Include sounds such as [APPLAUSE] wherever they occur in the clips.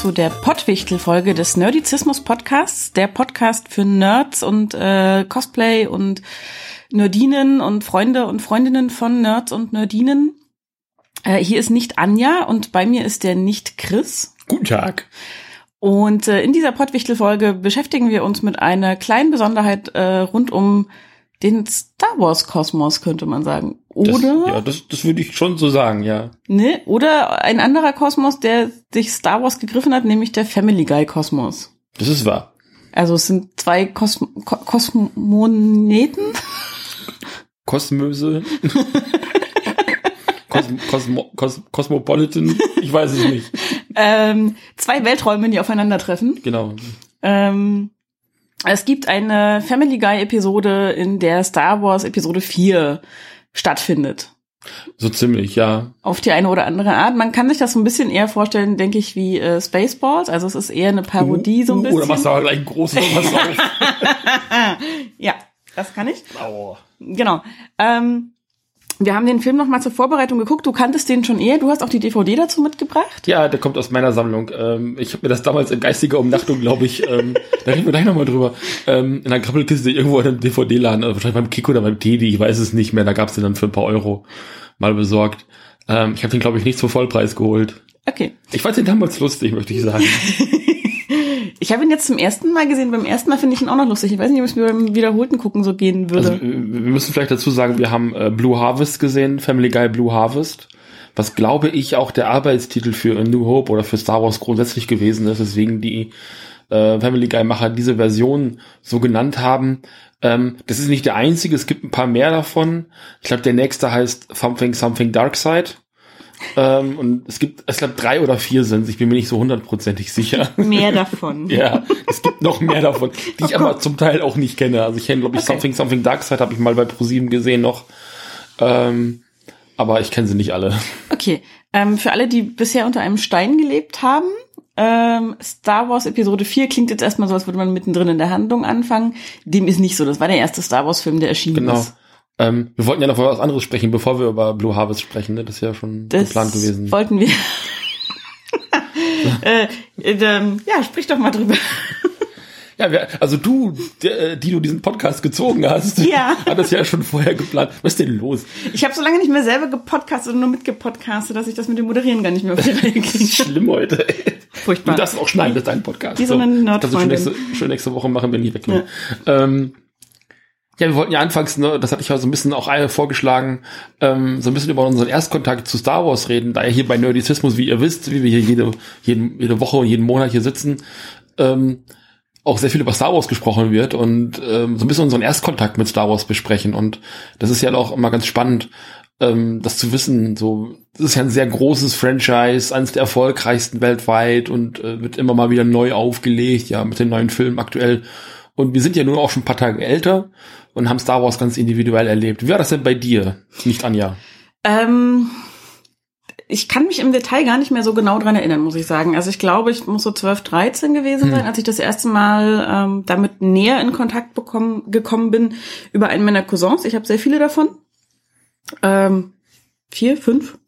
Zu der Pottwichtel-Folge des Nerdizismus-Podcasts, der Podcast für Nerds und äh, Cosplay und Nerdinen und Freunde und Freundinnen von Nerds und Nerdinen. Äh, hier ist nicht Anja und bei mir ist der nicht Chris. Guten Tag. Und äh, in dieser Pottwichtel-Folge beschäftigen wir uns mit einer kleinen Besonderheit äh, rund um den Star Wars Kosmos, könnte man sagen. Oder? Das, ja, das, das würde ich schon so sagen, ja. Ne? Oder ein anderer Kosmos, der sich Star Wars gegriffen hat, nämlich der Family Guy Kosmos. Das ist wahr. Also es sind zwei Kosm Ko Kosmoneten. [LAUGHS] Kosmöse. [LAUGHS] Kosm Kosmo Kos Cosmopolitan. Ich weiß es nicht. ähm, zwei Welträume, die aufeinandertreffen. Genau. Ähm, es gibt eine Family Guy Episode, in der Star Wars Episode 4 stattfindet. So ziemlich, ja. Auf die eine oder andere Art. Man kann sich das so ein bisschen eher vorstellen, denke ich, wie äh, Spaceballs. Also es ist eher eine Parodie so ein Uh, bisschen. Oder machst du aber gleich ein großes was auf. [LAUGHS] ja, das kann ich. Aua. Genau. Ähm, wir haben den Film noch mal zur Vorbereitung geguckt. Du kanntest den schon eher. Du hast auch die DVD dazu mitgebracht. Ja, der kommt aus meiner Sammlung. Ähm, ich habe mir das damals in geistiger Umnachtung, glaube ich, ähm, [LAUGHS] da reden wir gleich nochmal drüber, ähm, in einer Krabbelkiste irgendwo in einem DVD-Laden, also wahrscheinlich beim Kick oder beim Teddy, ich weiß es nicht mehr, da gab's den dann für ein paar Euro mal besorgt. Ich habe den, glaube ich, nicht zum Vollpreis geholt. Okay. Ich fand den damals lustig, möchte ich sagen. [LAUGHS] Ich habe ihn jetzt zum ersten Mal gesehen. Beim ersten Mal finde ich ihn auch noch lustig. Ich weiß nicht, ob es mir beim wiederholten Gucken so gehen würde. Also, äh, wir müssen vielleicht dazu sagen, wir haben äh, Blue Harvest gesehen, Family Guy Blue Harvest, was glaube ich auch der Arbeitstitel für New Hope oder für Star Wars grundsätzlich gewesen ist, weswegen die äh, Family Guy Macher diese Version so genannt haben. Ähm, das ist nicht der einzige, es gibt ein paar mehr davon. Ich glaube, der nächste heißt Something Something Dark Side. Ähm, und es gibt, ich glaube, drei oder vier sind Ich bin mir nicht so hundertprozentig sicher. Mehr davon. [LAUGHS] Ja, es gibt noch mehr davon, die ich Oh aber Gott. zum Teil auch nicht kenne. Also ich kenne, glaube ich, Okay. Something Something Dark Side habe ich mal bei ProSieben gesehen noch. Ähm, aber ich kenne sie nicht alle. Okay. Ähm, für alle, die bisher unter einem Stein gelebt haben, ähm, Star Wars Episode 4 klingt jetzt erstmal so, als würde man mittendrin in der Handlung anfangen. Dem ist nicht so. Das war der erste Star Wars Film, der erschienen Genau. ist. Ähm, wir wollten ja noch über was anderes sprechen, bevor wir über Blue Harvest sprechen. Ne? Das ist ja schon Das geplant gewesen. wollten wir. [LAUGHS] äh, äh, ähm, ja, sprich doch mal drüber. Ja, wir, also du, der, die du diesen Podcast gezogen hast, Ja. [LAUGHS] hat das ja schon vorher geplant. Was ist denn los? Ich habe so lange nicht mehr selber gepodcastet und nur mitgepodcastet, dass ich das mit dem Moderieren gar nicht mehr auf die Reihe kriege. Schlimm heute. ey. Furchtbar. Du darfst auch schneiden, das ist dein Podcast. Wie so eine Das kannst du schon nächste, schon nächste Woche machen, wenn ich weg bin. Ähm, ja, wir wollten ja anfangs, ne, das hatte ich ja so ein bisschen auch vorgeschlagen, ähm, so ein bisschen über unseren Erstkontakt zu Star Wars reden, da ja hier bei Nerdizismus, wie ihr wisst, wie wir hier jede, jeden, jede Woche und jeden Monat hier sitzen, ähm, auch sehr viel über Star Wars gesprochen wird und ähm, so ein bisschen unseren Erstkontakt mit Star Wars besprechen. Und das ist ja auch immer ganz spannend, ähm, das zu wissen. So, das ist ja ein sehr großes Franchise, eines der erfolgreichsten weltweit und äh, wird immer mal wieder neu aufgelegt, ja, mit den neuen Filmen aktuell. Und wir sind ja nun auch schon ein paar Tage älter und haben Star Wars ganz individuell erlebt. Wie war das denn bei dir, nicht Anja? Ähm, ich kann mich im Detail gar nicht mehr so genau dran erinnern, muss ich sagen. Also ich glaube, ich muss so 12, 13 gewesen sein, als ich das erste Mal ähm, damit näher in Kontakt bekommen, gekommen bin über einen meiner Cousins. Ich habe sehr viele davon. Ähm, vier, fünf?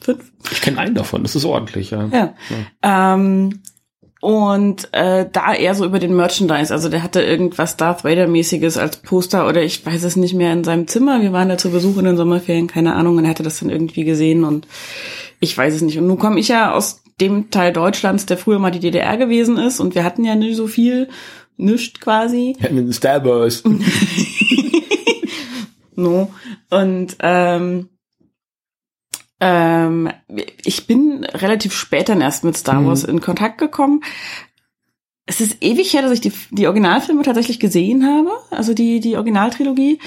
Fünf? Ich kenne einen davon, das ist ordentlich, ja. Ja. Ähm, und äh, da eher so über den Merchandise. Also der hatte irgendwas Darth Vader-mäßiges als Poster oder ich weiß es nicht mehr in seinem Zimmer. Wir waren da zu Besuch in den Sommerferien, keine Ahnung, und er hatte das dann irgendwie gesehen und ich weiß es nicht. Und nun komme ich ja aus dem Teil Deutschlands, der früher mal die DDR gewesen ist und wir hatten ja nicht so viel, nischt quasi. Wir hatten den Star Wars. [LAUGHS] No. Und ähm, ähm, ich bin relativ spät dann erst mit Star Mhm. Wars in Kontakt gekommen. Es ist ewig her, dass ich die, die Originalfilme tatsächlich gesehen habe, also die, die Originaltrilogie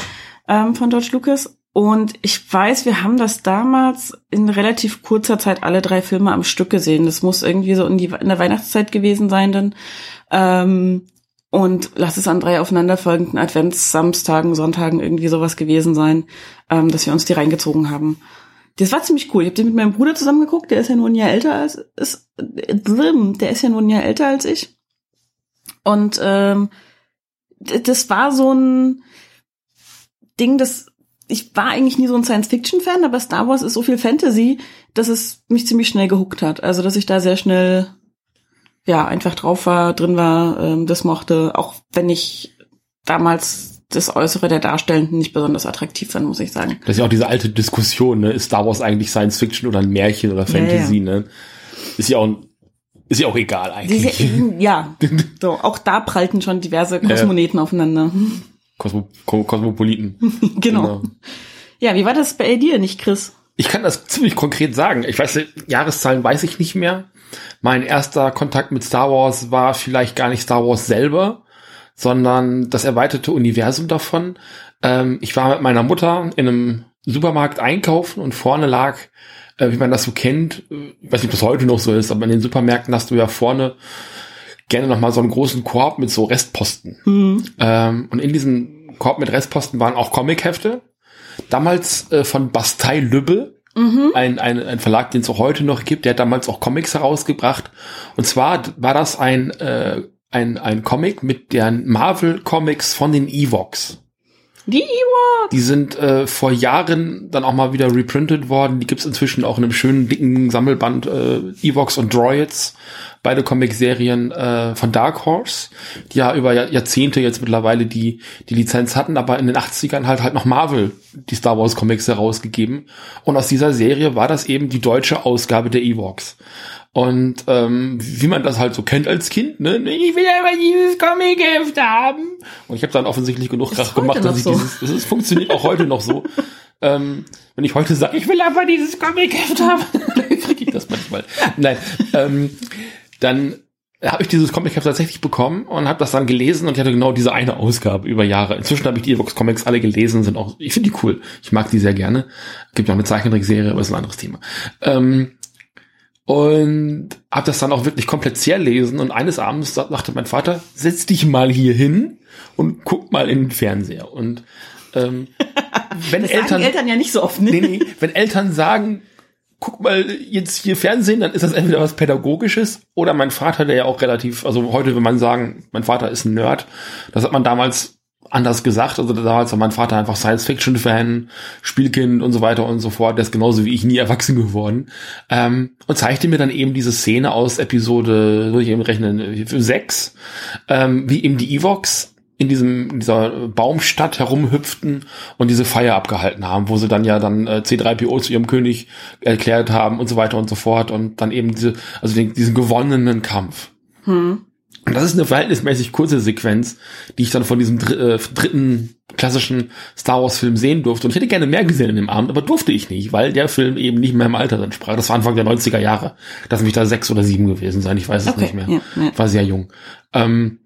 ähm, von George Lucas. Und ich weiß, wir haben das damals in relativ kurzer Zeit alle drei Filme am Stück gesehen. Das muss irgendwie so in, die, in der Weihnachtszeit gewesen sein dann. Ähm, und lass es an drei aufeinanderfolgenden Adventssamstagen, Sonntagen irgendwie sowas gewesen sein, ähm, dass wir uns die reingezogen haben. Das war ziemlich cool. Ich habe den mit meinem Bruder zusammen geguckt, der ist ja nur ein Jahr älter als ist, der ist ja nur ein Jahr älter als ich. Und ähm, das war so ein Ding, das ich war eigentlich nie so ein Science-Fiction-Fan, aber Star Wars ist so viel Fantasy, dass es mich ziemlich schnell gehuckt hat. Also, dass ich da sehr schnell, ja, einfach drauf war, drin war, ähm, das mochte, auch wenn ich damals das Äußere der Darstellenden nicht besonders attraktiv fand, muss ich sagen. Das ist ja auch diese alte Diskussion, ne? Ist Star Wars eigentlich Science Fiction oder ein Märchen oder Fantasy, ja, ja. ne? Ist ja auch ist ja auch egal eigentlich. [LAUGHS] Ja, so, auch da prallten schon diverse Kosmoneten äh, aufeinander. Kosmo Kosmopoliten. [LAUGHS] genau. genau. Ja, wie war das bei dir nicht, Chris? Ich kann das ziemlich konkret sagen. Ich weiß, Jahreszahlen weiß ich nicht mehr. Mein erster Kontakt mit Star Wars war vielleicht gar nicht Star Wars selber, sondern das erweiterte Universum davon. Ähm, ich war mit meiner Mutter in einem Supermarkt einkaufen und vorne lag, äh, wie man das so kennt, äh, ich weiß nicht, ob das heute noch so ist, aber in den Supermärkten hast du ja vorne gerne noch mal so einen großen Korb mit so Restposten. Mhm. Ähm, und in diesem Korb mit Restposten waren auch Comichefte. Damals äh, von Bastei Lübbe, mhm. ein, ein, ein Verlag, den es auch heute noch gibt. Der hat damals auch Comics herausgebracht. Und zwar war das ein, äh, ein, ein Comic mit den Marvel Comics von den Evox. Die Ewoks! Die sind äh, vor Jahren dann auch mal wieder reprintet worden. Die gibt's inzwischen auch in einem schönen, dicken Sammelband äh, Evox und Droids. Beide Comic-Serien äh, von Dark Horse, die ja über Jahrzehnte jetzt mittlerweile die, die Lizenz hatten, aber in den 80ern halt halt noch Marvel die Star Wars Comics herausgegeben. Und aus dieser Serie war das eben die deutsche Ausgabe der Evox. Und ähm, wie man das halt so kennt als Kind, ne? Ich will aber dieses Comic-Heft haben. Und ich habe dann offensichtlich genug Krach gemacht, dass ich so. dieses, das funktioniert auch heute noch so. [LAUGHS] Ähm, wenn ich heute sage, ich will aber dieses Comic-Heft haben, [LAUGHS] dann kriege ich das manchmal. Nein, ähm, dann habe ich dieses Comic-Heft tatsächlich bekommen und habe das dann gelesen und ich hatte genau diese eine Ausgabe über Jahre. Inzwischen habe ich die Evox Comics alle gelesen, sind auch, ich finde die cool. Ich mag die sehr gerne. Gibt ja auch eine Zeichentrickserie, aber ist ein anderes Thema. Ähm, und habe das dann auch wirklich komplett lesen und eines Abends sagte mein Vater, setz dich mal hier hin und guck mal in den Fernseher. Und ähm, [LAUGHS] wenn das Eltern, Eltern ja nicht so oft, ne? nee, nee, wenn Eltern sagen, guck mal jetzt hier Fernsehen, dann ist das entweder was Pädagogisches oder mein Vater, der ja auch relativ, also heute will man sagen, mein Vater ist ein Nerd. Das hat man damals anders gesagt. Also damals war mein Vater einfach Science-Fiction-Fan, Spielkind und so weiter und so fort. Der ist genauso wie ich nie erwachsen geworden. Ähm, und zeigte mir dann eben diese Szene aus Episode, soll ich eben rechnen, 6, ähm, wie eben die Evox in diesem in dieser Baumstadt herumhüpften und diese Feier abgehalten haben, wo sie dann ja dann äh, C3PO zu ihrem König erklärt haben und so weiter und so fort und dann eben diese also den, diesen gewonnenen Kampf. Hm. Und das ist eine verhältnismäßig kurze Sequenz, die ich dann von diesem dr äh, dritten klassischen Star Wars Film sehen durfte. Und ich hätte gerne mehr gesehen in dem Abend, aber durfte ich nicht, weil der Film eben nicht mehr im Alter entsprach. Das war Anfang der 90er Jahre. Das mich da sechs oder sieben gewesen sein. Ich weiß es okay, nicht mehr. Ja, ja. War sehr jung. Ähm,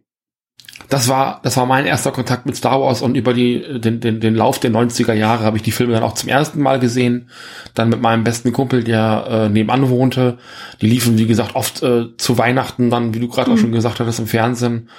das war, das war mein erster Kontakt mit Star Wars und über die, den, den, den Lauf der 90er Jahre habe ich die Filme dann auch zum ersten Mal gesehen. Dann mit meinem besten Kumpel, der äh, nebenan wohnte. Die liefen, wie gesagt, oft äh, zu Weihnachten dann, wie du gerade mhm. auch schon gesagt hattest, im Fernsehen.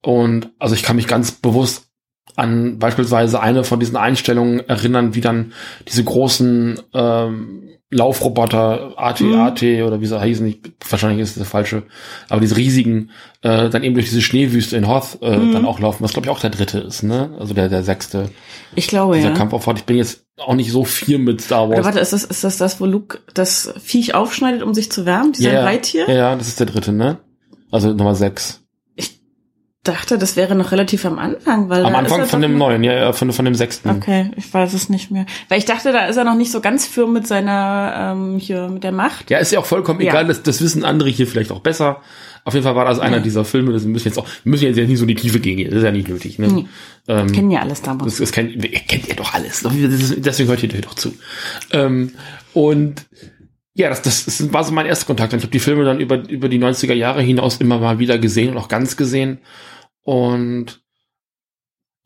Und also ich kann mich ganz bewusst an beispielsweise eine von diesen Einstellungen erinnern, wie dann diese großen ähm, Laufroboter, AT, mhm. AT oder wie sie heißen, ich, wahrscheinlich ist das der falsche, aber diese riesigen, äh, dann eben durch diese Schneewüste in Hoth äh, mhm. dann auch laufen, was glaube ich auch der dritte ist, ne? Also der, der sechste. Ich glaube, dieser ja. Kampfaufwand. Ich bin jetzt auch nicht so viel mit Star Wars. Aber warte, ist das, ist das das, wo Luke das Viech aufschneidet, um sich zu wärmen? Dieser ja, Reittier? Ja, ja, das ist der dritte, ne? Also Nummer sechs dachte, das wäre noch relativ am Anfang, weil am Anfang von dem neuen, ja, ja, von, von dem sechsten. Okay, ich weiß es nicht mehr, weil ich dachte, da ist er noch nicht so ganz firm mit seiner ähm, hier mit der Macht. Ja, ist ja auch vollkommen ja. egal, das, das wissen andere hier vielleicht auch besser. Auf jeden Fall war das einer ja. dieser Filme, das müssen jetzt auch, wir müssen jetzt ja nicht so in die Tiefe gehen, das ist ja nicht nötig. Ne? Nee. Ähm, kennen ja alles damals. Das, das kennt, ihr kennt ja doch alles, deswegen hört ihr doch zu. Ähm, und ja, das, das, das war so mein erster Kontakt. Ich habe die Filme dann über, über die 90er Jahre hinaus immer mal wieder gesehen und auch ganz gesehen. Und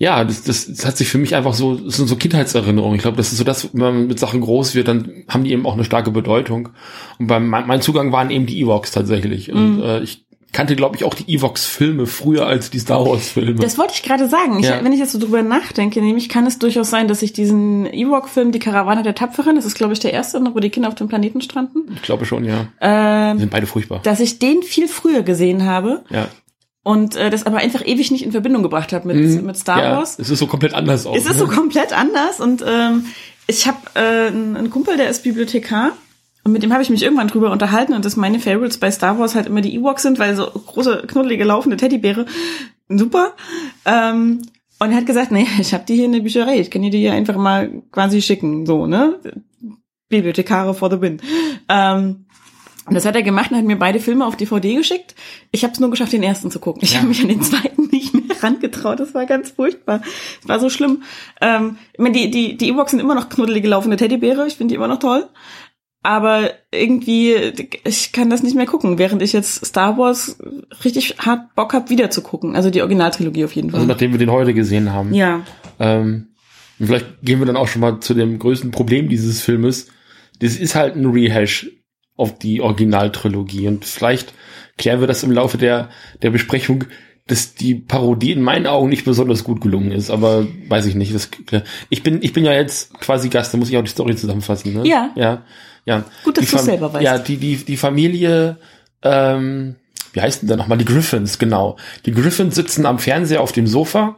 ja, das, das, das hat sich für mich einfach so, das sind so Kindheitserinnerungen. Ich glaube, das ist so das, wenn man mit Sachen groß wird, dann haben die eben auch eine starke Bedeutung. Und beim mein Zugang waren eben die Evox tatsächlich. Und mhm. äh, ich kannte, glaube ich, auch die Evox-Filme früher als die Star Wars-Filme. Das wollte ich gerade sagen. Ich, ja. Wenn ich jetzt so drüber nachdenke, nämlich kann es durchaus sein, dass ich diesen Ewok-Film, die Karawane der Tapferen, das ist, glaube ich, der erste, wo die Kinder auf dem Planeten stranden. Ich glaube schon, ja. Ähm, sind beide furchtbar. Dass ich den viel früher gesehen habe. Ja und äh, das aber einfach ewig nicht in Verbindung gebracht habe mit, mhm. mit Star ja, Wars. Es ist so komplett anders auch. Es ist ne? so komplett anders und ähm, ich habe äh, einen Kumpel, der ist Bibliothekar und mit dem habe ich mich irgendwann drüber unterhalten und dass meine Favorites bei Star Wars halt immer die Ewoks sind, weil so große, knuddelige, laufende Teddybäre, super. Ähm, und er hat gesagt, nee, ich habe die hier in der Bücherei, ich kann dir die hier einfach mal quasi schicken, so, ne? Bibliothekare for the win. Ähm, und das hat er gemacht und hat mir beide Filme auf DVD geschickt. Ich habe es nur geschafft, den ersten zu gucken. Ich ja. habe mich an den zweiten [LAUGHS] nicht mehr rangetraut. Das war ganz furchtbar. Es war so schlimm. Ähm, ich meine, die, die, die Ewoks sind immer noch knuddelige laufende Teddybäre. Ich finde die immer noch toll. Aber irgendwie, ich kann das nicht mehr gucken, während ich jetzt Star Wars richtig hart Bock hab, wieder zu gucken. Also die Originaltrilogie auf jeden Fall. Also nachdem wir den heute gesehen haben. Ja. Ähm, vielleicht gehen wir dann auch schon mal zu dem größten Problem dieses Filmes. Das ist halt ein Rehash auf die Originaltrilogie. Und vielleicht klären wir das im Laufe der, der Besprechung, dass die Parodie in meinen Augen nicht besonders gut gelungen ist, aber weiß ich nicht. Das, ich bin, ich bin ja jetzt quasi Gast, da muss ich auch die Story zusammenfassen, ne? Ja. Ja. Ja. Gut, dass du selber weißt. Ja, die, die, die Familie, ähm, wie heißt denn da nochmal? Die Griffins, genau. Die Griffins sitzen am Fernseher auf dem Sofa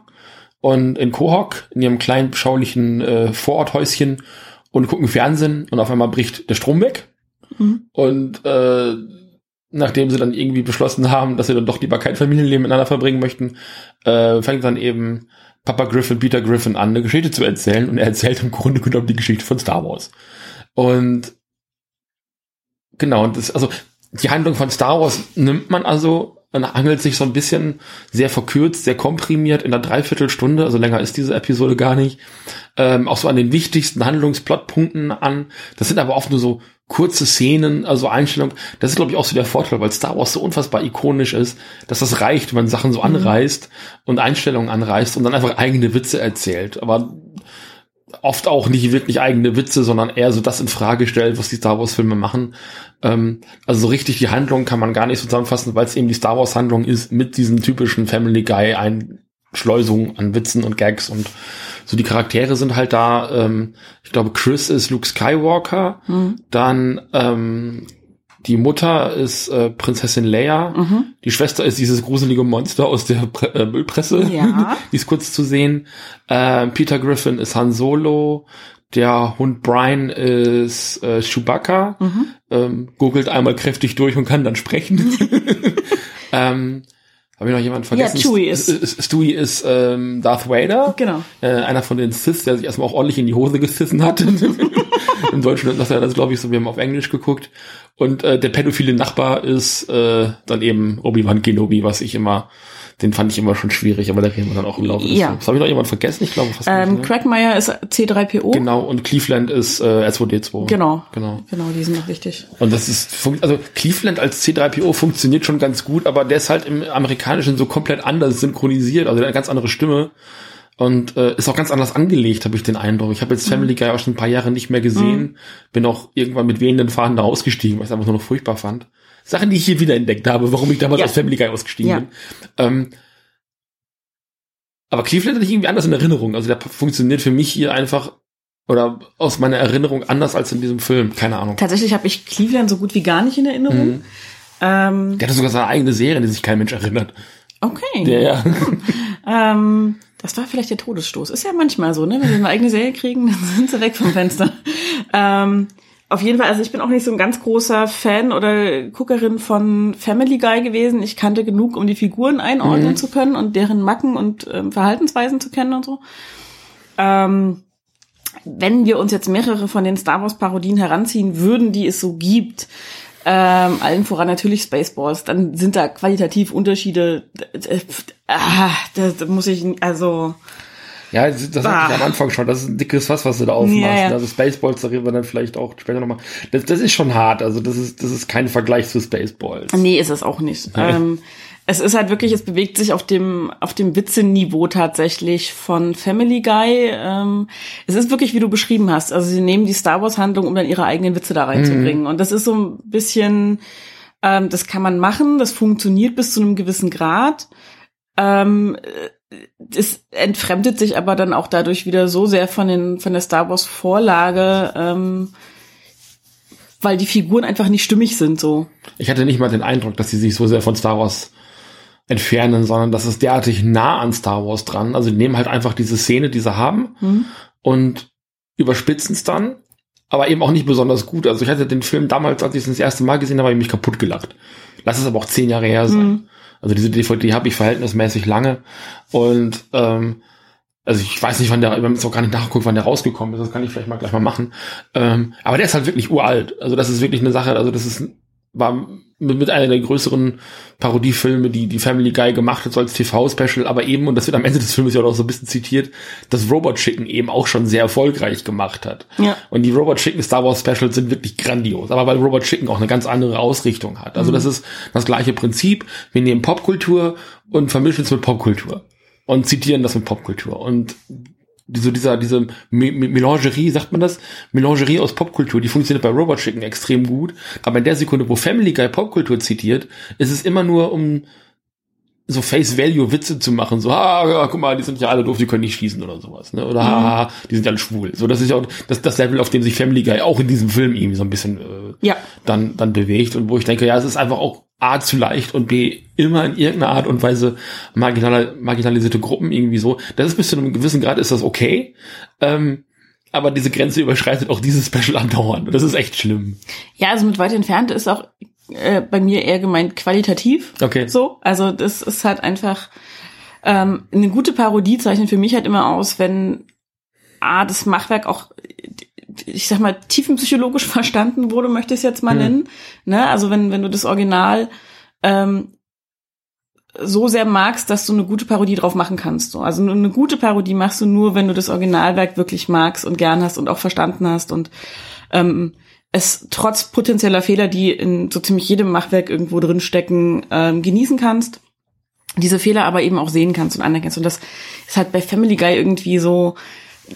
und in Kohok, in ihrem kleinen, beschaulichen äh, Vororthäuschen und gucken Fernsehen und auf einmal bricht der Strom weg Mhm. Und äh, nachdem sie dann irgendwie beschlossen haben, dass sie dann doch lieber kein Familienleben miteinander verbringen möchten, äh, fängt dann eben Papa Griffin, Peter Griffin an, eine Geschichte zu erzählen und er erzählt im Grunde genommen die Geschichte von Star Wars. Und genau, und das, also die Handlung von Star Wars nimmt man also man angelt sich so ein bisschen sehr verkürzt, sehr komprimiert in einer Dreiviertelstunde, also länger ist diese Episode gar nicht, ähm, auch so an den wichtigsten Handlungsplotpunkten an. Das sind aber oft nur so kurze Szenen, also Einstellungen. Das ist, glaube ich, auch so der Vorteil, weil Star Wars so unfassbar ikonisch ist, dass das reicht, wenn man Sachen so mhm. anreißt und Einstellungen anreißt und dann einfach eigene Witze erzählt. Aber oft auch nicht wirklich eigene Witze, sondern eher so das in Frage stellt, was die Star Wars Filme machen. Ähm, also so richtig die Handlung kann man gar nicht zusammenfassen, weil es eben die Star Wars Handlung ist mit diesen typischen Family Guy Einschleusungen an Witzen und Gags und so die Charaktere sind halt da, ähm, ich glaube, Chris ist Luke Skywalker, mhm. dann ähm, die Mutter ist äh, Prinzessin Leia, mhm. die Schwester ist dieses gruselige Monster aus der Pre äh, Müllpresse, ja. [LAUGHS] die ist kurz zu sehen. Äh, Peter Griffin ist Han Solo, der Hund Brian ist äh, Chewbacca, mhm. ähm, googelt einmal kräftig durch und kann dann sprechen. [LAUGHS] ähm, habe ich noch jemanden vergessen? Ja, Chewie ist. Stewie ist ähm, Darth Vader. Genau. Äh, einer von den Sith, der sich erstmal auch ordentlich in die Hose gesissen hat. [LAUGHS] Im Deutschen das er das, glaube ich, so, wir haben auf Englisch geguckt. Und äh, der pädophile Nachbar ist äh, dann eben Obi-Wan Kenobi, was ich immer den fand ich immer schon schwierig, aber da reden wir dann auch im Laufe des ja. Films. Habe ich noch jemand vergessen? Ich glaube fast ähm, nicht. Ne? Crackmeyer ist C3PO. Genau, und Cleveland ist äh, R2D2. Genau. Genau. Genau, die sind noch wichtig. Und das ist, also Cleveland als C3PO funktioniert schon ganz gut, aber der ist halt im Amerikanischen so komplett anders synchronisiert, also eine ganz andere Stimme. Und äh, ist auch ganz anders angelegt, habe ich den Eindruck. Ich habe jetzt mhm. Family Guy auch schon ein paar Jahre nicht mehr gesehen. Mhm. Bin auch irgendwann mit wehenden Fahnen da ausgestiegen, weil ich es einfach nur noch furchtbar fand. Sachen, die ich hier wieder entdeckt habe, warum ich damals ja. aus Family Guy ausgestiegen ja. bin. Ähm, aber Cleveland hatte ich irgendwie anders in Erinnerung. Also der funktioniert für mich hier einfach oder aus meiner Erinnerung anders als in diesem Film. Keine Ahnung. Tatsächlich habe ich Cleveland so gut wie gar nicht in Erinnerung. Mhm. Ähm, der hatte sogar seine eigene Serie, die sich kein Mensch erinnert. Okay. Der, ja. [LAUGHS] ähm, das war vielleicht der Todesstoß. Ist ja manchmal so, ne? Wenn sie eine eigene Serie kriegen, dann sind sie weg vom Fenster. ähm, auf jeden Fall, also ich bin auch nicht so ein ganz großer Fan oder Guckerin von Family Guy gewesen. Ich kannte genug, um die Figuren einordnen mhm. zu können und deren Macken und ähm, Verhaltensweisen zu kennen und so. Ähm, wenn wir uns jetzt mehrere von den Star Wars Parodien heranziehen würden, die es so gibt, ähm, allen voran natürlich Spaceballs, dann sind da qualitativ Unterschiede. Äh, ah, da muss ich, also ja, das, ich am Anfang schon. Das ist ein dickes Fass, was du da aufmachst. Ja, ja. Also Spaceballs, da reden wir dann vielleicht auch später nochmal. Das, das ist schon hart. Also das ist, das ist kein Vergleich zu Spaceballs. Nee, ist es auch nicht. Ähm, es ist halt wirklich, es bewegt sich auf dem, auf dem Witze-Niveau tatsächlich von Family Guy. Ähm, es ist wirklich, wie du beschrieben hast. Also sie nehmen die Star Wars-Handlung, um dann ihre eigenen Witze da reinzubringen. Mhm. Und das ist so ein bisschen, ähm, das kann man machen, das funktioniert bis zu einem gewissen Grad. Ähm, es entfremdet sich aber dann auch dadurch wieder so sehr von den von der Star Wars Vorlage, ähm, weil die Figuren einfach nicht stimmig sind so. Ich hatte nicht mal den Eindruck, dass sie sich so sehr von Star Wars entfernen, sondern das ist derartig nah an Star Wars dran. Also die nehmen halt einfach diese Szene, die sie haben mhm. und überspitzen es dann, aber eben auch nicht besonders gut. Also ich hatte den Film damals, als ich es das erste Mal gesehen habe, habe ich mich kaputt gelacht. Lass es aber auch zehn Jahre her sein. Mhm. Also diese DVD habe ich verhältnismäßig lange und ähm, also ich weiß nicht, wann der, wir haben jetzt auch gar nicht nachgeguckt, wann der rausgekommen ist, das kann ich vielleicht mal gleich mal machen. Ähm, aber der ist halt wirklich uralt. Also das ist wirklich eine Sache, also das ist war mit, mit einer der größeren Parodiefilme, die die Family Guy gemacht hat, so als TV-Special, aber eben, und das wird am Ende des Films ja auch so ein bisschen zitiert, dass Robot Chicken eben auch schon sehr erfolgreich gemacht hat. Ja. Und die Robot Chicken Star Wars Specials sind wirklich grandios, aber weil Robot Chicken auch eine ganz andere Ausrichtung hat. Also mhm. das ist das gleiche Prinzip. Wir nehmen Popkultur und vermischen es mit Popkultur und zitieren das mit Popkultur. Und so dieser, diese Melangerie, sagt man das? Melangerie aus Popkultur, die funktioniert bei Robot Chicken extrem gut. Aber in der Sekunde, wo Family Guy Popkultur zitiert, ist es immer nur um so Face Value Witze zu machen, so, ah, guck mal, die sind ja alle doof, die können nicht schießen oder sowas, ne? Oder, mhm. ah, die sind ja schwul. So, das ist ja auch das, das Level, auf dem sich Family Guy auch in diesem Film irgendwie so ein bisschen äh, ja. dann, dann bewegt und wo ich denke, ja, es ist einfach auch A zu leicht und B immer in irgendeiner Art und Weise marginal, marginalisierte Gruppen irgendwie so. Das ist bis zu einem gewissen Grad ist das okay. Ähm, aber diese Grenze überschreitet auch dieses Special andauernd. Das ist echt schlimm. Ja, also mit weit entfernt ist auch äh, bei mir eher gemeint qualitativ. Okay. So, also das ist halt einfach ähm, eine gute Parodie zeichnet für mich halt immer aus, wenn A, das Machwerk auch ich sag mal, tiefenpsychologisch [LAUGHS] verstanden wurde, möchte ich es jetzt mal hm. nennen. Ne? Also wenn, wenn du das Original ähm, so sehr magst, dass du eine gute Parodie drauf machen kannst. So. Also eine gute Parodie machst du nur, wenn du das Originalwerk wirklich magst und gern hast und auch verstanden hast und ähm, es trotz potenzieller Fehler, die in so ziemlich jedem Machwerk irgendwo drin stecken, ähm, genießen kannst. Diese Fehler aber eben auch sehen kannst und anerkennst. Und das ist halt bei Family Guy irgendwie so,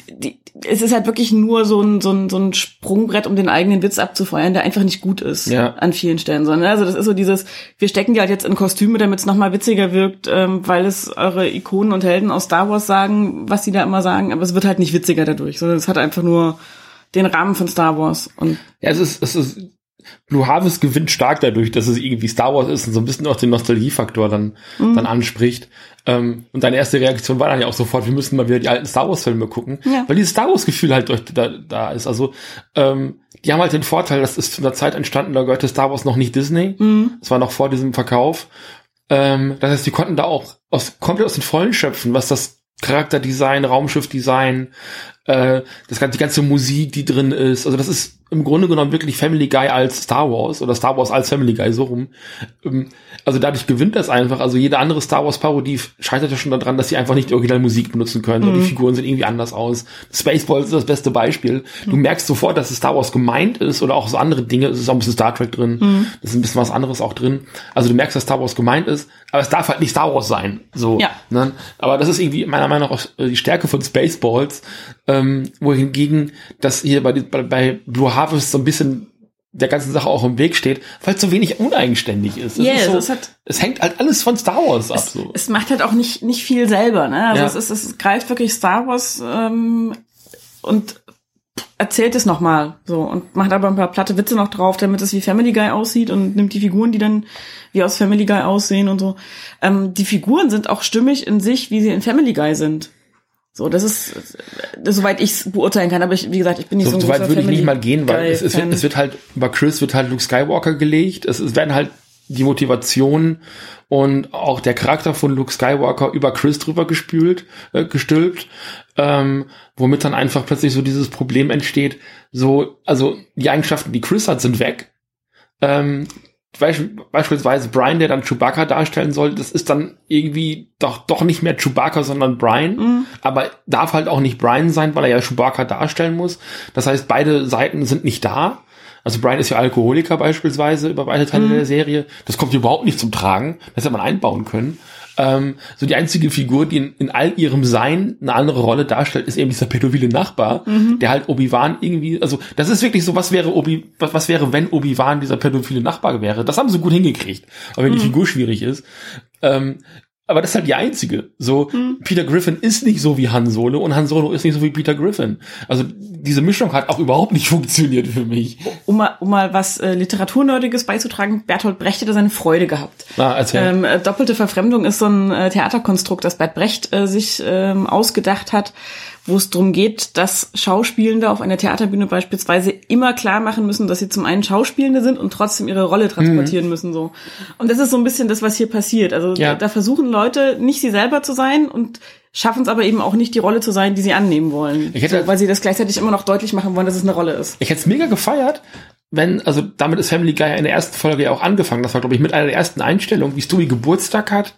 die, es ist halt wirklich nur so ein, so, ein, so ein Sprungbrett, um den eigenen Witz abzufeuern, der einfach nicht gut ist ja. an vielen Stellen. Sondern also das ist so dieses, wir stecken die halt jetzt in Kostüme, damit es nochmal witziger wirkt, ähm, weil es eure Ikonen und Helden aus Star Wars sagen, was sie da immer sagen, aber es wird halt nicht witziger dadurch, sondern es hat einfach nur den Rahmen von Star Wars. Und ja, es ist, es ist Blue Harvest gewinnt stark dadurch, dass es irgendwie Star Wars ist und so ein bisschen auch den Nostalgiefaktor dann, mhm. dann anspricht. Ähm, und deine erste Reaktion war dann ja auch sofort, wir müssen mal wieder die alten Star Wars Filme gucken, ja. weil dieses Star Wars Gefühl halt durch, da, da ist. Also ähm, die haben halt den Vorteil, das ist zu einer Zeit entstanden, da gehörte Star Wars noch nicht Disney. Mhm. Das war noch vor diesem Verkauf. Ähm, das heißt, die konnten da auch aus, komplett aus den Vollen schöpfen, was das Charakterdesign, Raumschiffdesign, äh, das die ganze Musik, die drin ist. Also das ist im Grunde genommen wirklich Family Guy als Star Wars oder Star Wars als Family Guy so rum. Ähm, also dadurch gewinnt das einfach. Also jede andere Star Wars Parodie scheitert ja schon daran, dass sie einfach nicht die originale Musik benutzen können. Mhm. Die Figuren sehen irgendwie anders aus. Spaceballs ist das beste Beispiel. Du mhm. merkst sofort, dass es Star Wars gemeint ist oder auch so andere Dinge. Es ist auch ein bisschen Star Trek drin. Mhm. Das ist ein bisschen was anderes auch drin. Also du merkst, dass Star Wars gemeint ist, aber es darf halt nicht Star Wars sein. So. Ja. Ne? Aber das ist irgendwie meiner Meinung nach auch die Stärke von Spaceballs, ähm, wohingegen das hier bei, bei, bei Blue Harvest so ein bisschen der ganzen Sache auch im Weg steht, weil es so wenig uneigenständig ist. Yeah, ist so, es, hat, es hängt halt alles von Star Wars ab. Es, so. es macht halt auch nicht nicht viel selber. Ne? Also ja. es, ist, es greift wirklich Star Wars ähm, und erzählt es nochmal so und macht aber ein paar platte Witze noch drauf, damit es wie Family Guy aussieht und nimmt die Figuren, die dann wie aus Family Guy aussehen und so. Ähm, die Figuren sind auch stimmig in sich, wie sie in Family Guy sind. So, das ist, das, soweit ich es beurteilen kann, aber ich, wie gesagt, ich bin nicht so, so ein Soweit würde ich nicht mal gehen, weil es, es, wird, es wird halt, über Chris wird halt Luke Skywalker gelegt, es, es werden halt die Motivation und auch der Charakter von Luke Skywalker über Chris drüber gespült, äh, gestülpt, ähm, womit dann einfach plötzlich so dieses Problem entsteht, so, also die Eigenschaften, die Chris hat, sind weg. Ähm, beispielsweise Brian, der dann Chewbacca darstellen soll, das ist dann irgendwie doch, doch nicht mehr Chewbacca, sondern Brian. Mhm. Aber darf halt auch nicht Brian sein, weil er ja Chewbacca darstellen muss. Das heißt, beide Seiten sind nicht da. Also Brian ist ja Alkoholiker beispielsweise über weite Teile mhm. der Serie. Das kommt überhaupt nicht zum Tragen. Das hätte man einbauen können. Ähm, so die einzige Figur, die in, in, all ihrem Sein eine andere Rolle darstellt, ist eben dieser pädophile Nachbar, mhm. der halt Obi-Wan irgendwie, also das ist wirklich so, was wäre Obi, was, was wäre, wenn Obi-Wan dieser pädophile Nachbar wäre? Das haben sie gut hingekriegt, auch wenn mhm. die Figur schwierig ist. Ähm, aber das ist halt die einzige. So, hm. Peter Griffin ist nicht so wie Han Solo und Han Solo ist nicht so wie Peter Griffin. Also diese Mischung hat auch überhaupt nicht [LAUGHS] funktioniert für mich. Um mal, um mal was äh, Literaturnerdiges beizutragen, Bertolt Brecht hätte seine Freude gehabt. Ah. Ähm, äh, doppelte Verfremdung ist so ein äh, Theaterkonstrukt, das Bert Brecht äh, sich ähm, ausgedacht hat, wo es darum geht, dass Schauspielende auf einer Theaterbühne beispielsweise immer klar machen müssen, dass sie zum einen Schauspielende sind und trotzdem ihre Rolle transportieren müssen. so. Und das ist so ein bisschen das, was hier passiert. Also Ja. da versuchen Leute nicht sie selber zu sein und schaffen es aber eben auch nicht, die Rolle zu sein, die sie annehmen wollen. Ich hätte- so, weil sie das gleichzeitig immer noch deutlich machen wollen, dass es eine Rolle ist. Ich hätte es mega gefeiert, wenn, also damit ist Family Guy in der ersten Folge ja auch angefangen. Das war, glaube ich, mit einer der ersten Einstellungen, wie Stewie Geburtstag hat.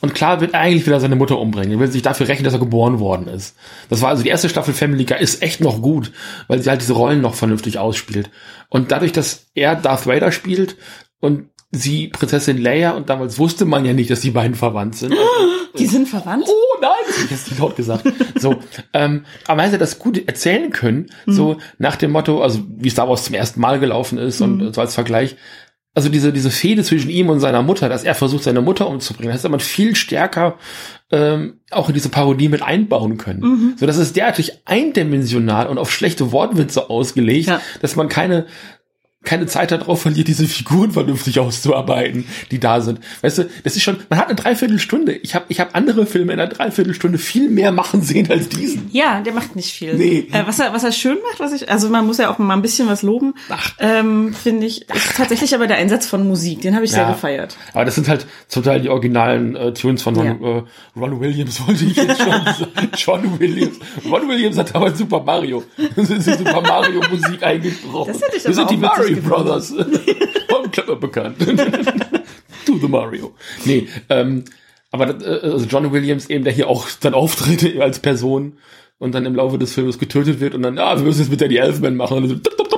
Und klar wird eigentlich wieder seine Mutter umbringen. Er will sich dafür rächen, dass er geboren worden ist. Das war also die erste Staffel Family Guy ist echt noch gut, weil sie halt diese Rollen noch vernünftig ausspielt. Und dadurch, dass er Darth Vader spielt und sie Prinzessin Leia und damals wusste man ja nicht, dass die beiden verwandt sind. [GASPS] Die sind verwandt? Oh nein, das ich jetzt nicht laut gesagt. So, ähm, aber weil sie das gut erzählen können, so nach dem Motto, also wie Star Wars zum ersten Mal gelaufen ist und so als Vergleich, also diese diese Fehde zwischen ihm und seiner Mutter, dass er versucht seine Mutter umzubringen, das hätte man viel stärker ähm, auch in diese Parodie mit einbauen können. So, das ist derartig eindimensional und auf schlechte Wortwitze ausgelegt, Ja. dass man keine keine Zeit darauf verliert, diese Figuren vernünftig auszuarbeiten, die da sind. Weißt du, das ist schon, man hat eine Dreiviertelstunde. Ich habe ich hab andere Filme in einer Dreiviertelstunde viel mehr machen sehen als diesen. Ja, der macht nicht viel. Nee. Äh, was er was er schön macht, was ich also man muss ja auch mal ein bisschen was loben, ähm, finde ich, ist tatsächlich aber der Einsatz von Musik, den habe ich sehr Ja. gefeiert. Aber das sind halt zum Teil die originalen äh, Tunes von Ron, Ja. äh, Ron Williams, [LAUGHS] wollte ich jetzt schon sagen. John Williams. Ron Williams hat damals Super Mario. [LAUGHS] Das ist die Super Mario Musik eingebrochen. Das hätte ich aber sind die auch Mario witzig Brothers. [LAUGHS] Vom Klapper bekannt. [LAUGHS] to the Mario. Nee, ähm, aber das, äh, also John Williams eben, der hier auch dann auftritt [LAUGHS] als Person und dann im Laufe des Films getötet wird und dann, ja, wir müssen jetzt mit Danny Elfman machen und dann so,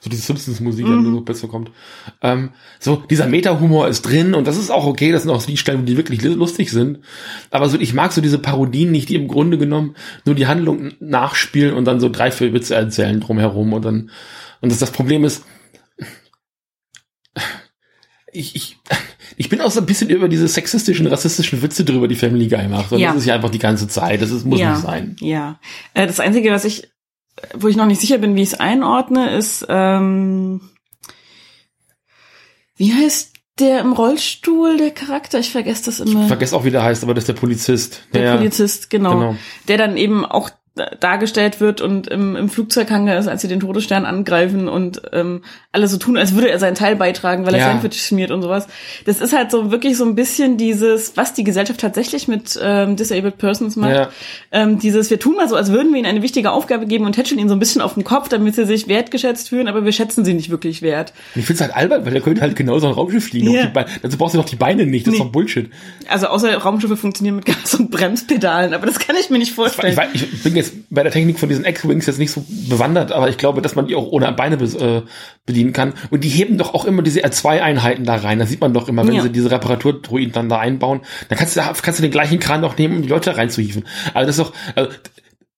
so diese Simpsons-Musik, die so besser kommt. Ähm, so, dieser Meta-Humor ist drin und das ist auch okay, das sind auch die Stellen, die wirklich lustig sind. Aber so, ich mag so diese Parodien nicht, die im Grunde genommen nur die Handlung nachspielen und dann so drei, vier Witze erzählen drumherum und dann, und das, das Problem ist, ich, ich, ich bin auch so ein bisschen über diese sexistischen, rassistischen Witze drüber, die Family Guy macht. Und Ja. das ist ja einfach die ganze Zeit. Das ist, muss ja, nicht sein. Ja. Äh, das Einzige, was ich, wo ich noch nicht sicher bin, wie ich es einordne, ist, ähm, wie heißt der im Rollstuhl, der Charakter? Ich vergesse das immer. Ich vergesse auch, wie der heißt, aber das ist der Polizist. der Ja, Polizist, genau, genau. Der dann eben auch dargestellt wird und im, im Flugzeughanger ist, als sie den Todesstern angreifen und ähm, alle so tun, als würde er seinen Teil beitragen, weil er Ja. Sandwich schmiert und sowas. Das ist halt so wirklich so ein bisschen dieses, was die Gesellschaft tatsächlich mit ähm, Disabled Persons macht. Ja. Ähm, dieses, wir tun mal so, als würden wir ihnen eine wichtige Aufgabe geben und tätscheln ihnen so ein bisschen auf den Kopf, damit sie sich wertgeschätzt fühlen, aber wir schätzen sie nicht wirklich wert. Ich find's halt albern, weil der könnte halt genauso ein Raumschiff fliegen. Ja. Dazu brauchst du doch die Beine nicht, das ist Nee. doch Bullshit. Also außer Raumschiffe funktionieren mit Gas- [LAUGHS] und Bremspedalen, aber das kann ich mir nicht vorstellen. Ich, weiß, ich bin jetzt bei der Technik von diesen X-Wings jetzt nicht so bewandert, aber ich glaube, dass man die auch ohne Beine be äh, bedienen kann. Und die heben doch auch immer diese R2-Einheiten da rein. Das sieht man doch immer, wenn Ja. sie diese Reparaturdruiden dann da einbauen. Dann kannst du, kannst du den gleichen Kran noch nehmen, um die Leute reinzuhieven. Also das ist doch, also,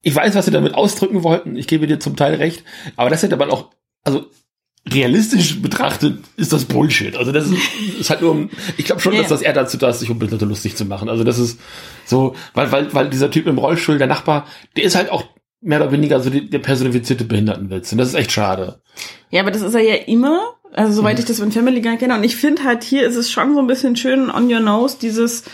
ich weiß, was sie damit ausdrücken wollten. Ich gebe dir zum Teil recht. Aber das hätte man auch, also, realistisch betrachtet ist das Bullshit. Also das ist, ist halt nur, um- ich glaube schon, Ja, dass das eher dazu da ist, sich um Behinderte lustig zu machen. Also das ist so, weil, weil, weil dieser Typ im Rollstuhl, der Nachbar, der ist halt auch mehr oder weniger so die, der personifizierte Behindertenwitz. Und das ist echt schade. Ja, aber das ist er ja immer. Also Mhm. soweit ich das von Family Guy kenne. Und ich finde halt hier ist es schon so ein bisschen schön on your nose, dieses,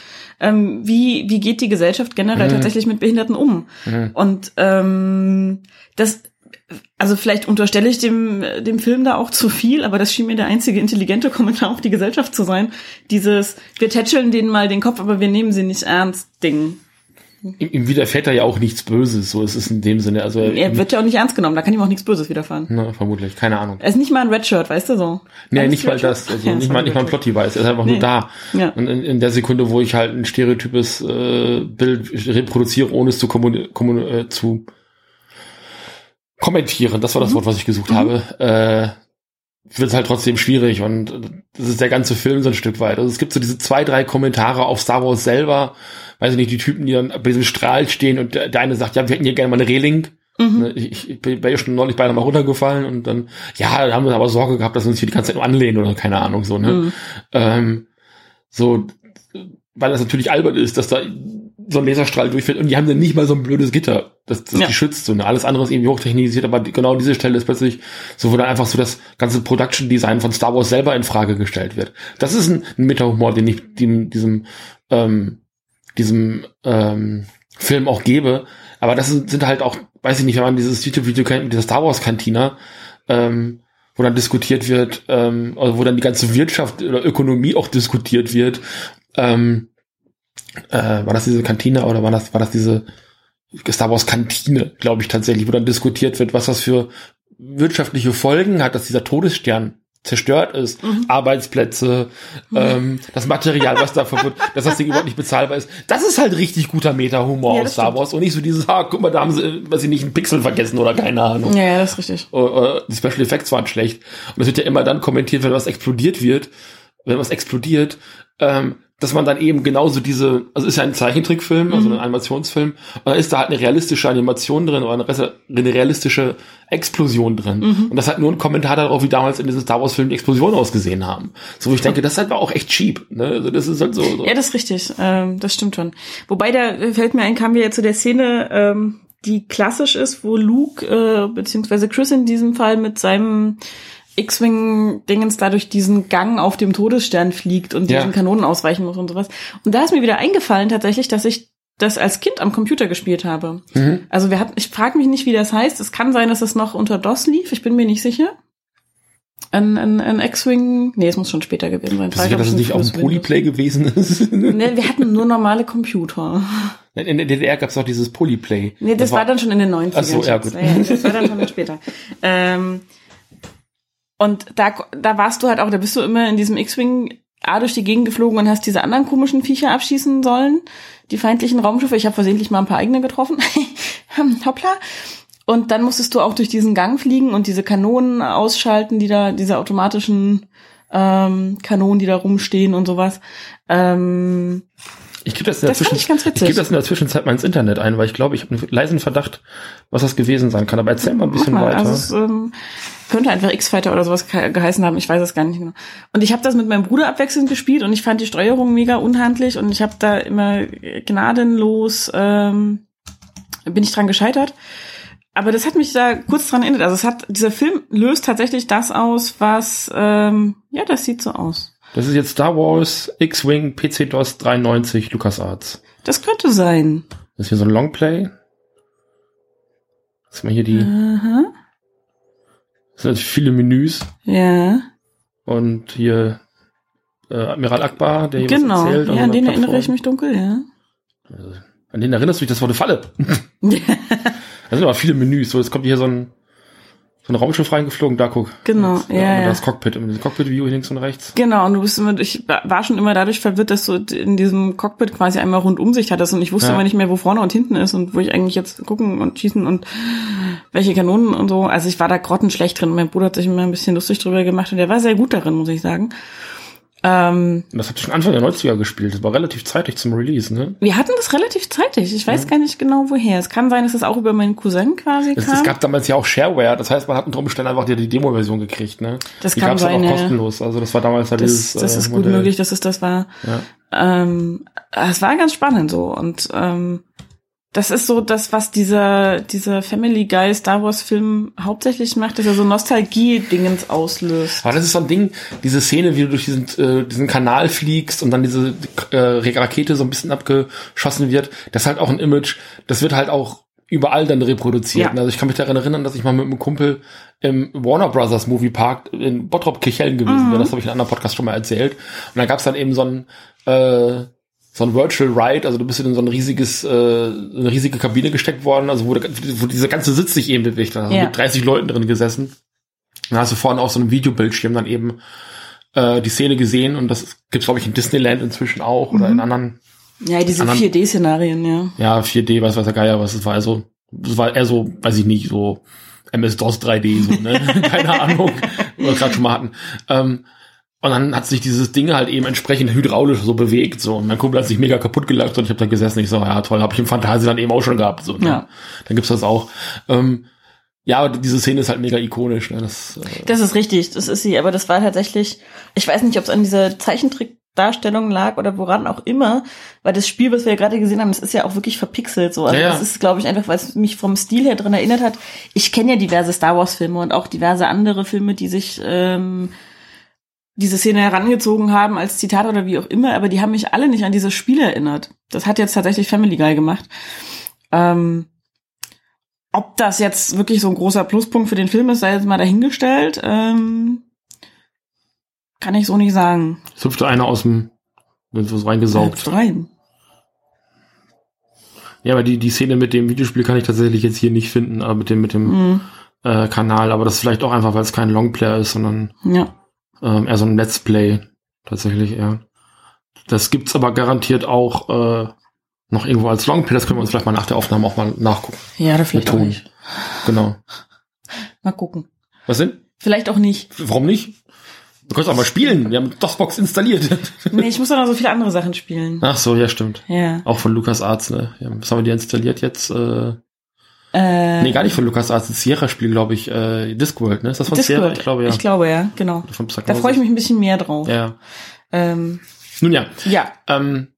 ähm, wie, wie geht die Gesellschaft generell Mhm. tatsächlich mit Behinderten um? Und ähm, das, also vielleicht unterstelle ich dem, dem Film da auch zu viel, aber das schien mir der einzige intelligente Kommentar auf die Gesellschaft zu sein. Dieses, wir tätscheln denen mal den Kopf, aber wir nehmen sie nicht ernst, Ding. Ihm, widerfährt da ja auch nichts Böses. So ist es in dem Sinne. Also Er wird ja auch nicht ernst genommen, da kann ihm auch nichts Böses widerfahren. na, vermutlich, keine Ahnung. Er ist nicht mal ein Redshirt, weißt du so? Nee, Alles nicht mal das. Also Ja, nicht mal, nicht mal ein Redshirt. Plot-Device. Er ist einfach Nee. nur da. Ja. Und in, in der Sekunde, wo ich halt ein stereotypes äh, Bild reproduziere, ohne es zu, kommun kommun äh, zu kommentieren, das war Mhm. das Wort, was ich gesucht habe, äh, wird es halt trotzdem schwierig und das ist der ganze Film so ein Stück weit. Also es gibt so diese zwei, drei Kommentare auf Star Wars selber, weiß ich nicht, die Typen, die dann bei diesem Strahl stehen und der, der eine sagt, ja, wir hätten hier gerne mal eine Reling. Mhm. Ne, Ich, ich bin ja schon neulich beinahe mal runtergefallen und dann, ja, da haben wir aber Sorge gehabt, dass wir uns hier die ganze Zeit nur anlehnen oder keine Ahnung so, ne? Mhm. Ähm, so, weil das natürlich albern ist, dass da so ein Laserstrahl durchfällt und die haben dann nicht mal so ein blödes Gitter, das, das Ja. die schützt. So, ne? Alles andere ist irgendwie hochtechnisiert, aber die, genau diese Stelle ist plötzlich so, wo dann einfach so das ganze Production Design von Star Wars selber in Frage gestellt wird. Das ist ein, ein Meta-Humor, den ich dem, diesem, ähm, diesem ähm, Film auch gebe. Aber das sind, sind halt auch, weiß ich nicht, wenn man dieses YouTube-Video kennt mit dieser Star Wars-Kantina, ähm, wo dann diskutiert wird, ähm, also wo dann die ganze Wirtschaft oder Ökonomie auch diskutiert wird. Ähm, äh, war das diese Kantine oder war das, war das diese Star Wars Kantine, glaube ich tatsächlich, wo dann diskutiert wird, was das für wirtschaftliche Folgen hat, dass dieser Todesstern zerstört ist, Arbeitsplätze, ähm, das Material, was da wird, [LAUGHS] dass das Ding überhaupt nicht bezahlbar ist. Das ist halt richtig guter Meta-Humor Ja, aus Star. Wars und nicht so dieses, ha, guck mal, da haben sie, äh, weiß ich nicht, einen Pixel vergessen oder keine Ahnung. Ja, ja, das ist richtig. Äh, die Special Effects waren schlecht. Und es wird ja immer dann kommentiert, wenn was explodiert wird, wenn was explodiert, ähm, dass man dann eben genauso diese, also ist ja ein Zeichentrickfilm, also ein Animationsfilm, und dann ist da halt eine realistische Animation drin oder eine, eine realistische Explosion drin. Und das hat nur ein Kommentar darauf, wie damals in diesem Star Wars Film die Explosionen ausgesehen haben. So, wo ich denke, das ist halt auch echt cheap. Ne? Also das ist halt so. so. Ja, das ist richtig. Ähm, das stimmt schon. Wobei, da fällt mir ein, kamen wir ja zu der Szene, ähm, die klassisch ist, wo Luke, äh, beziehungsweise Chris in diesem Fall mit seinem X-Wing-Dingens da durch diesen Gang auf dem Todesstern fliegt und Ja. diesen Kanonen ausweichen muss und sowas. Und da ist mir wieder eingefallen tatsächlich, dass ich das als Kind am Computer gespielt habe. Mhm. Also wir hatten, ich frage mich nicht, wie das heißt. Es kann sein, dass es noch unter DOS lief. Ich bin mir nicht sicher. Ein, ein, ein X-Wing, nee, es muss schon später gewesen sein. Sicher, dass es nicht auch ein Polyplay gewesen ist? [LAUGHS] Nee, wir hatten nur normale Computer. In der DDR gab es auch dieses Polyplay. Nee, das, war, dann schon in den 90ern. Ach so, ja, gut. das war dann schon später. [LAUGHS] Ähm, und da, da warst du halt auch, da bist du immer in diesem X-Wing A durch die Gegend geflogen und hast diese anderen komischen Viecher abschießen sollen, die feindlichen Raumschiffe. Ich habe versehentlich mal ein paar eigene getroffen. [LAUGHS] Hoppla. Und dann musstest du auch durch diesen Gang fliegen und diese Kanonen ausschalten, die da, diese automatischen ähm, Kanonen, die da rumstehen und sowas. Ähm, Ich gebe das in der Das ich ganz witzig. gebe das in der Zwischenzeit mal ins Internet ein, weil ich glaube, ich habe einen leisen Verdacht, was das gewesen sein kann. Aber erzähl mal ein bisschen mal. weiter. Also es ähm, könnte einfach X-Fighter oder sowas ge geheißen haben. Ich weiß es gar nicht genau. Und ich habe das mit meinem Bruder abwechselnd gespielt und ich fand die Steuerung mega unhandlich und ich habe da immer gnadenlos ähm, bin ich dran gescheitert. Aber das hat mich da kurz dran erinnert. Also es hat dieser Film löst tatsächlich das aus, was ähm, ja, das sieht so aus. das ist jetzt Star Wars X-Wing PC-DOS 93 LucasArts. Das könnte sein. Das ist hier so ein Longplay. Das sind hier die, Aha. Das sind natürlich viele Menüs Ja, und hier äh, Admiral Akbar, der hier genau. was erzählt. Ja, auf an den erinnere Plattform. ich mich dunkel, ja. An den erinnerst du dich, das war eine Falle. [LAUGHS] Da sind aber viele Menüs. So, jetzt kommt hier so ein, so ein Raumschiff reingeflogen. Da guck. Genau, Jetzt, ja, ja. Das Cockpit, das Cockpit-View links und rechts. Genau, und du bist immer, ich war schon immer dadurch verwirrt, dass du in diesem Cockpit quasi einmal Rundumsicht hattest und ich wusste Ja. immer nicht mehr, wo vorne und hinten ist und wo ich eigentlich jetzt gucken und schießen und welche Kanonen und so. Also ich war da grottenschlecht drin. Mein Bruder hat sich immer ein bisschen lustig drüber gemacht und der war sehr gut darin, muss ich sagen. Ähm, das hat schon Anfang der 90er gespielt. Das war relativ zeitig zum Release, ne? wir hatten das relativ zeitig. Ich weiß gar nicht genau woher. Es kann sein, dass es auch über meinen Cousin quasi Es, kam. es gab damals ja auch Shareware, das heißt, man hat unter Umständen einfach die, die Demo-Version gekriegt, ne? Das die kann gab's sein, auch ja. kostenlos. Also das war damals halt das, dieses das äh, ist gut Modell. möglich, dass es das war. Ja. Ähm, es war ganz spannend so und ähm, das ist so das, was dieser dieser Family Guy Star Wars Film hauptsächlich macht, dass er so Nostalgie-Dingens auslöst. Aber das ist so ein Ding, diese Szene, wie du durch diesen, äh, diesen Kanal fliegst und dann diese äh, Rakete so ein bisschen abgeschossen wird, das ist halt auch ein Image, das wird halt auch überall dann reproduziert. Ja. Also ich kann mich daran erinnern, dass ich mal mit einem Kumpel im Warner Brothers Movie Park in Bottrop Kirchhellen gewesen Mhm. bin. Das habe ich in einem anderen Podcast schon mal erzählt. Und da gab's dann eben so ein äh, so ein Virtual Ride, also du bist in so ein riesiges, äh, eine riesige Kabine gesteckt worden, also wo, wo dieser ganze Sitz sich eben bewegt hat. Also Ja. mit 30 Leuten drin gesessen. Dann hast du vorne auf so einem Videobildschirm dann eben äh, die Szene gesehen und das gibt's glaube ich in Disneyland inzwischen auch oder Mhm. in anderen, Ja, diese anderen- 4D-Szenarien, ja. ja 4D, was weiß der Geier, was es war. Also es war eher so, weiß ich nicht, so MS-DOS 3D, so, ne? [LAUGHS] Keine Ahnung, was wir gerade schon mal hatten. Ähm, und dann hat sich dieses Ding halt eben entsprechend hydraulisch so bewegt. So. Und mein Kumpel hat sich mega kaputt gelacht und ich habe da gesessen. Ich so, ja toll, habe ich im Fantasie dann eben auch schon gehabt. So, ne? Ja. Dann gibt's das auch. Ähm, ja, aber diese Szene ist halt mega ikonisch. Ne? Das, äh, Das ist richtig, das ist sie, aber das war tatsächlich, ich weiß nicht, ob es an dieser Zeichentrick Darstellung lag oder woran auch immer, weil das Spiel, was wir ja gerade gesehen haben, das ist ja auch wirklich verpixelt so. Also Ja, ja. das ist, glaube ich, einfach, weil es mich vom Stil her dran erinnert hat. Ich kenne ja diverse Star Wars Filme und auch diverse andere Filme, die sich ähm, diese Szene herangezogen haben als Zitat oder wie auch immer, aber die haben mich alle nicht an dieses Spiel erinnert. Das hat jetzt tatsächlich Family Guy gemacht. Ähm, ob das jetzt wirklich so ein großer Pluspunkt für den Film ist, sei jetzt mal dahingestellt. Ähm, kann ich so nicht sagen. Es hüpfte einer aus dem, wenn so reingesaugt. Hüpft rein. Ja, aber die, die Szene mit dem Videospiel kann ich tatsächlich jetzt hier nicht finden, aber mit dem, mit dem Mhm. äh, Kanal, aber das ist vielleicht auch einfach, weil es kein Longplayer ist, sondern Ja. Ähm, eher so ein Let's Play. Tatsächlich eher. Das gibt's aber garantiert auch äh, noch irgendwo als Longplay. Das können wir uns vielleicht mal nach der Aufnahme auch mal nachgucken. Ja, da vielleicht Mit auch nicht. Genau. [LAUGHS] Mal gucken. Was denn? Vielleicht auch nicht. Warum nicht? Du kannst auch mal spielen. Wir haben DOSBox installiert. [LAUGHS] Nee, ich muss doch noch so viele andere Sachen spielen. Ach so, ja, stimmt. Ja. Auch von LucasArts, ne? Ja, was haben wir dir installiert jetzt? Äh, Äh, nee, gar nicht von LucasArts. Das Sierra-Spiel, glaube ich. Äh, Discworld, ne? Ist das von Sierra? Discord. Ich glaube, ja. Ich glaube, ja, genau. Da freue ich mich ein bisschen mehr drauf. Ja. Ähm, Nun ja, ja. ähm,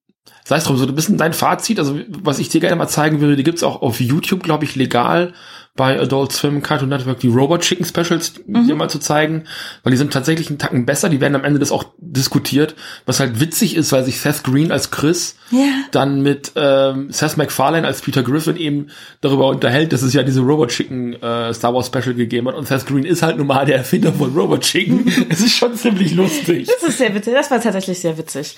sei es drum, so ein bisschen dein Fazit, also was ich dir gerne mal zeigen würde, die gibt's auch auf YouTube, glaube ich, legal bei Adult Swim Cartoon Network, die Robot Chicken Specials Mhm. dir mal zu zeigen, weil die sind tatsächlich einen Tacken besser, die werden am Ende das auch diskutiert, was halt witzig ist, weil sich Seth Green als Chris Ja. dann mit ähm, Seth MacFarlane als Peter Griffin eben darüber unterhält, dass es ja diese Robot Chicken äh, Star Wars Special gegeben hat und Seth Green ist halt nun mal der Erfinder von Robot Chicken. [LAUGHS] es ist schon ziemlich lustig. Das ist sehr witzig. Das war tatsächlich sehr witzig.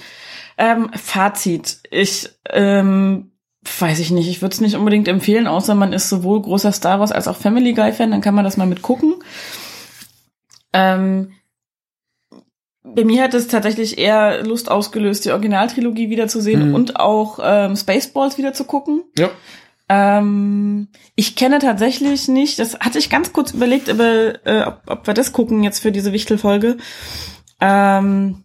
Ähm, Fazit. Ich ähm, weiß ich nicht. Ich würde es nicht unbedingt empfehlen, außer man ist sowohl großer Star Wars als auch Family Guy Fan. Dann kann man das mal mit gucken. Ähm, bei mir hat es tatsächlich eher Lust ausgelöst, die Originaltrilogie wiederzusehen Mhm. und auch ähm, Spaceballs wieder zu gucken. Ja. Ähm, ich kenne tatsächlich nicht, das hatte ich ganz kurz überlegt, aber, äh, ob, ob wir das gucken jetzt für diese Wichtelfolge. Ähm,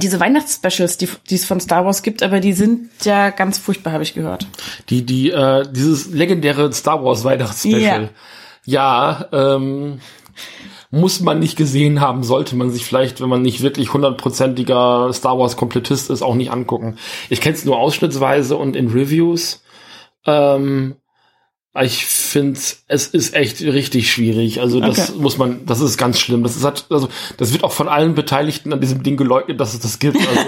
diese Weihnachtsspecials, die die es von Star Wars gibt, aber die sind ja ganz furchtbar, habe ich gehört. Die, die, äh, dieses legendäre Star Wars Weihnachtsspecial. Ja, ähm, muss man nicht gesehen haben, sollte man sich vielleicht, wenn man nicht wirklich hundertprozentiger Star Wars Komplettist ist, auch nicht angucken. Ich kenne es nur ausschnittsweise und in Reviews. Ähm, ich finde, es ist echt richtig schwierig. Also das Okay. muss man, das ist ganz schlimm. Das ist halt, also das wird auch von allen Beteiligten an diesem Ding geleugnet, dass es das gibt. Also,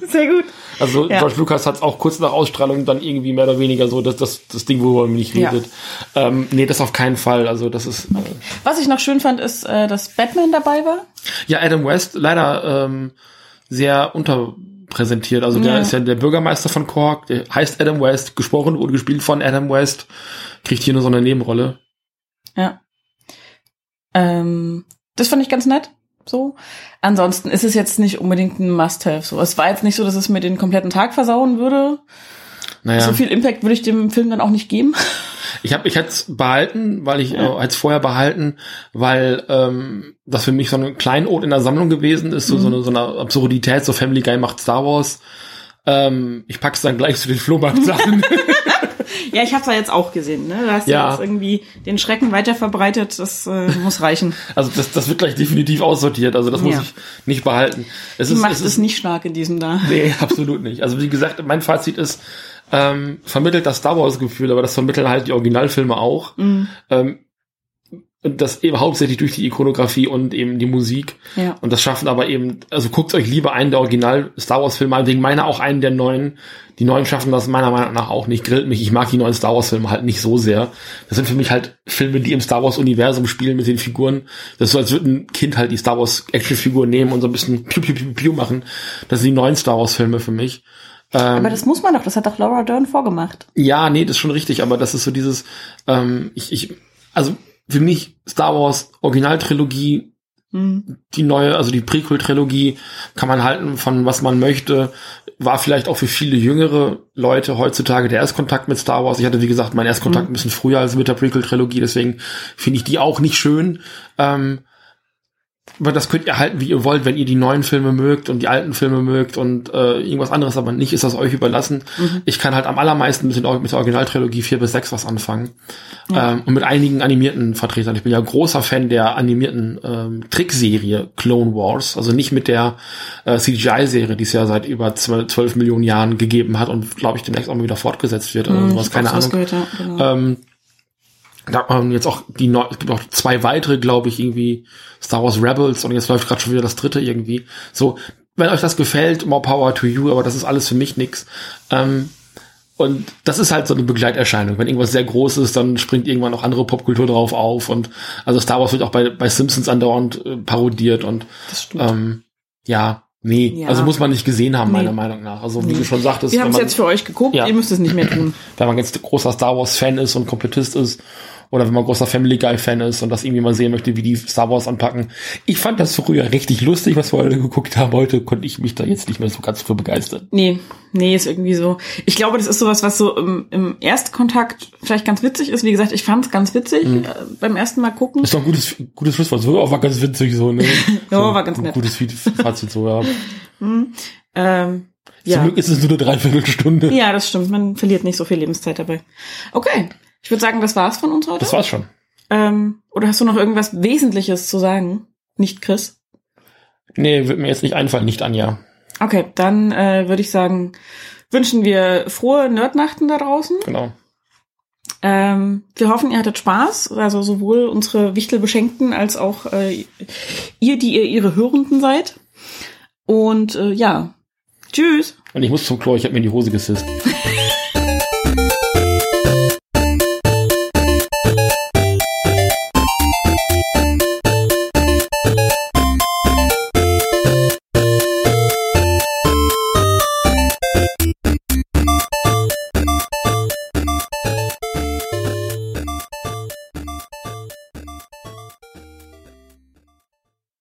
[LAUGHS] Sehr gut. also Ja. George Lucas hat es auch kurz nach Ausstrahlung dann irgendwie mehr oder weniger so, dass das, das Ding, worüber man nicht Ja. redet. Ähm, nee, das auf keinen Fall. Also das ist äh, Was ich noch schön fand, ist, äh, dass Batman dabei war. ja Adam West leider ähm, sehr unterpräsentiert. Also der Ja. ist ja der Bürgermeister von Cork, der heißt Adam West, gesprochen wurde gespielt von Adam West, kriegt hier nur so eine Nebenrolle. Ja. Ähm, das fand ich ganz nett. So. Ansonsten ist es jetzt nicht unbedingt ein Must-Have. So, es war jetzt nicht so, dass es mir den kompletten Tag versauen würde. Naja, So viel Impact würde ich dem Film dann auch nicht geben. [LAUGHS] ich habe ich hätte es behalten, weil ich äh, hätte es vorher behalten, weil ähm, das für mich so ein Kleinod in der Sammlung gewesen ist, so, so, eine, so eine Absurdität, so Family Guy macht Star Wars. Ähm, ich pack's dann gleich zu den Flohmarkt-Sachen. [LAUGHS] [LAUGHS] Ja, ich habe es ja jetzt auch gesehen. Ne? Du hast ja. Ja. jetzt irgendwie den Schrecken weiter verbreitet. Das äh, muss reichen. Also das, das wird gleich definitiv aussortiert. Also das muss Ja. ich nicht behalten. Es Die ist, Macht es ist nicht stark in diesem da. Nee, [LAUGHS] absolut nicht. Also wie gesagt, mein Fazit ist, ähm, vermittelt das Star Wars Gefühl, aber das vermitteln halt die Originalfilme auch. Mhm. Ähm, das eben hauptsächlich durch die Ikonografie und eben die Musik. Ja. Und das schaffen aber eben, also guckt euch lieber einen der Original Star Wars Filme an, wegen meiner auch einen der neuen. Die neuen schaffen das meiner Meinung nach auch nicht. Grillt mich. Ich mag die neuen Star Wars Filme halt nicht so sehr. Das sind für mich halt Filme, die im Star Wars Universum spielen mit den Figuren. Das ist so, als würde ein Kind halt die Star Wars Actionfigur nehmen und so ein bisschen piu, piu, piu, piu machen. Das sind die neuen Star Wars Filme für mich. Aber das muss man doch. Das hat doch Laura Dern vorgemacht. Ja, nee, das ist schon richtig, aber das ist so dieses, ähm, ich, ich, also für mich Star Wars Originaltrilogie, Mhm. die neue, also die Prequel-Trilogie, kann man halten von was man möchte, war vielleicht auch für viele jüngere Leute heutzutage der Erstkontakt mit Star Wars. Ich hatte, wie gesagt, meinen Erstkontakt ein bisschen früher als mit der Prequel-Trilogie, deswegen finde ich die auch nicht schön. Ähm, das könnt ihr halten, wie ihr wollt, wenn ihr die neuen Filme mögt und die alten Filme mögt und äh, irgendwas anderes aber nicht, ist das euch überlassen. Mhm. Ich kann halt am allermeisten mit, den, mit der Originaltrilogie 4 bis 6 was anfangen. Ja. Ähm, und mit einigen animierten Vertretern. Ich bin ja großer Fan der animierten ähm, Trickserie Clone Wars, also nicht mit der äh, CGI-Serie, die es ja seit über 12, 12 Millionen Jahren gegeben hat und glaube ich demnächst auch mal wieder fortgesetzt wird oder mhm, sowas, keine Ahnung. Gehört, ja, genau. ähm, da hat man jetzt auch die neu, es gibt auch zwei weitere, glaube ich, irgendwie Star Wars Rebels und jetzt läuft gerade schon wieder das dritte irgendwie. So, wenn euch das gefällt, more power to you, aber das ist alles für mich nix. Ähm, und das ist halt so eine Begleiterscheinung. Wenn irgendwas sehr groß ist, dann springt irgendwann noch andere Popkultur drauf auf. Und also Star Wars wird auch bei, bei Simpsons andauernd äh, parodiert und ähm, ja, nee, ja. also muss man nicht gesehen haben, nee. meiner Meinung nach. Also wie nee. du schon sagtest. Wir haben es jetzt für euch geguckt, ja. ihr müsst es nicht mehr tun. Wenn man jetzt großer Star Wars-Fan ist und Komplettist ist oder wenn man großer Family Guy Fan ist und das irgendwie mal sehen möchte, wie die Star Wars anpacken. Ich fand das früher richtig lustig, was wir heute geguckt haben. Heute konnte ich mich da jetzt nicht mehr so ganz für begeistern. Nee, nee, ist irgendwie so. Ich glaube, das ist sowas, was so im, im Erstkontakt vielleicht ganz witzig ist. Wie gesagt, ich fand es ganz witzig mhm. äh, beim ersten Mal gucken. Ist doch ein gutes, gutes Schlusswort. So, auch war ganz witzig so, ne? [LAUGHS] ja, so, war ganz nett. Gutes Fazit so, ja. [LAUGHS] mhm. ähm, ja. Zum Glück ist es nur eine Dreiviertelstunde. Ja, das stimmt. Man verliert nicht so viel Lebenszeit dabei. Okay. Ich würde sagen, das war's von uns heute. Das war's schon. Ähm, oder hast du noch irgendwas Wesentliches zu sagen? Nicht Chris? Nee, wird mir jetzt nicht einfallen, nicht Anja. Okay, dann äh, würde ich sagen, wünschen wir frohe Nerdnachten da draußen. Genau. Ähm, wir hoffen, ihr hattet Spaß, also sowohl unsere Wichtelbeschenkten als auch äh, ihr, die ihr ihre Hörenden seid. Und äh, ja, tschüss. Und ich muss zum Klo, ich habe mir in die Hose gesisst.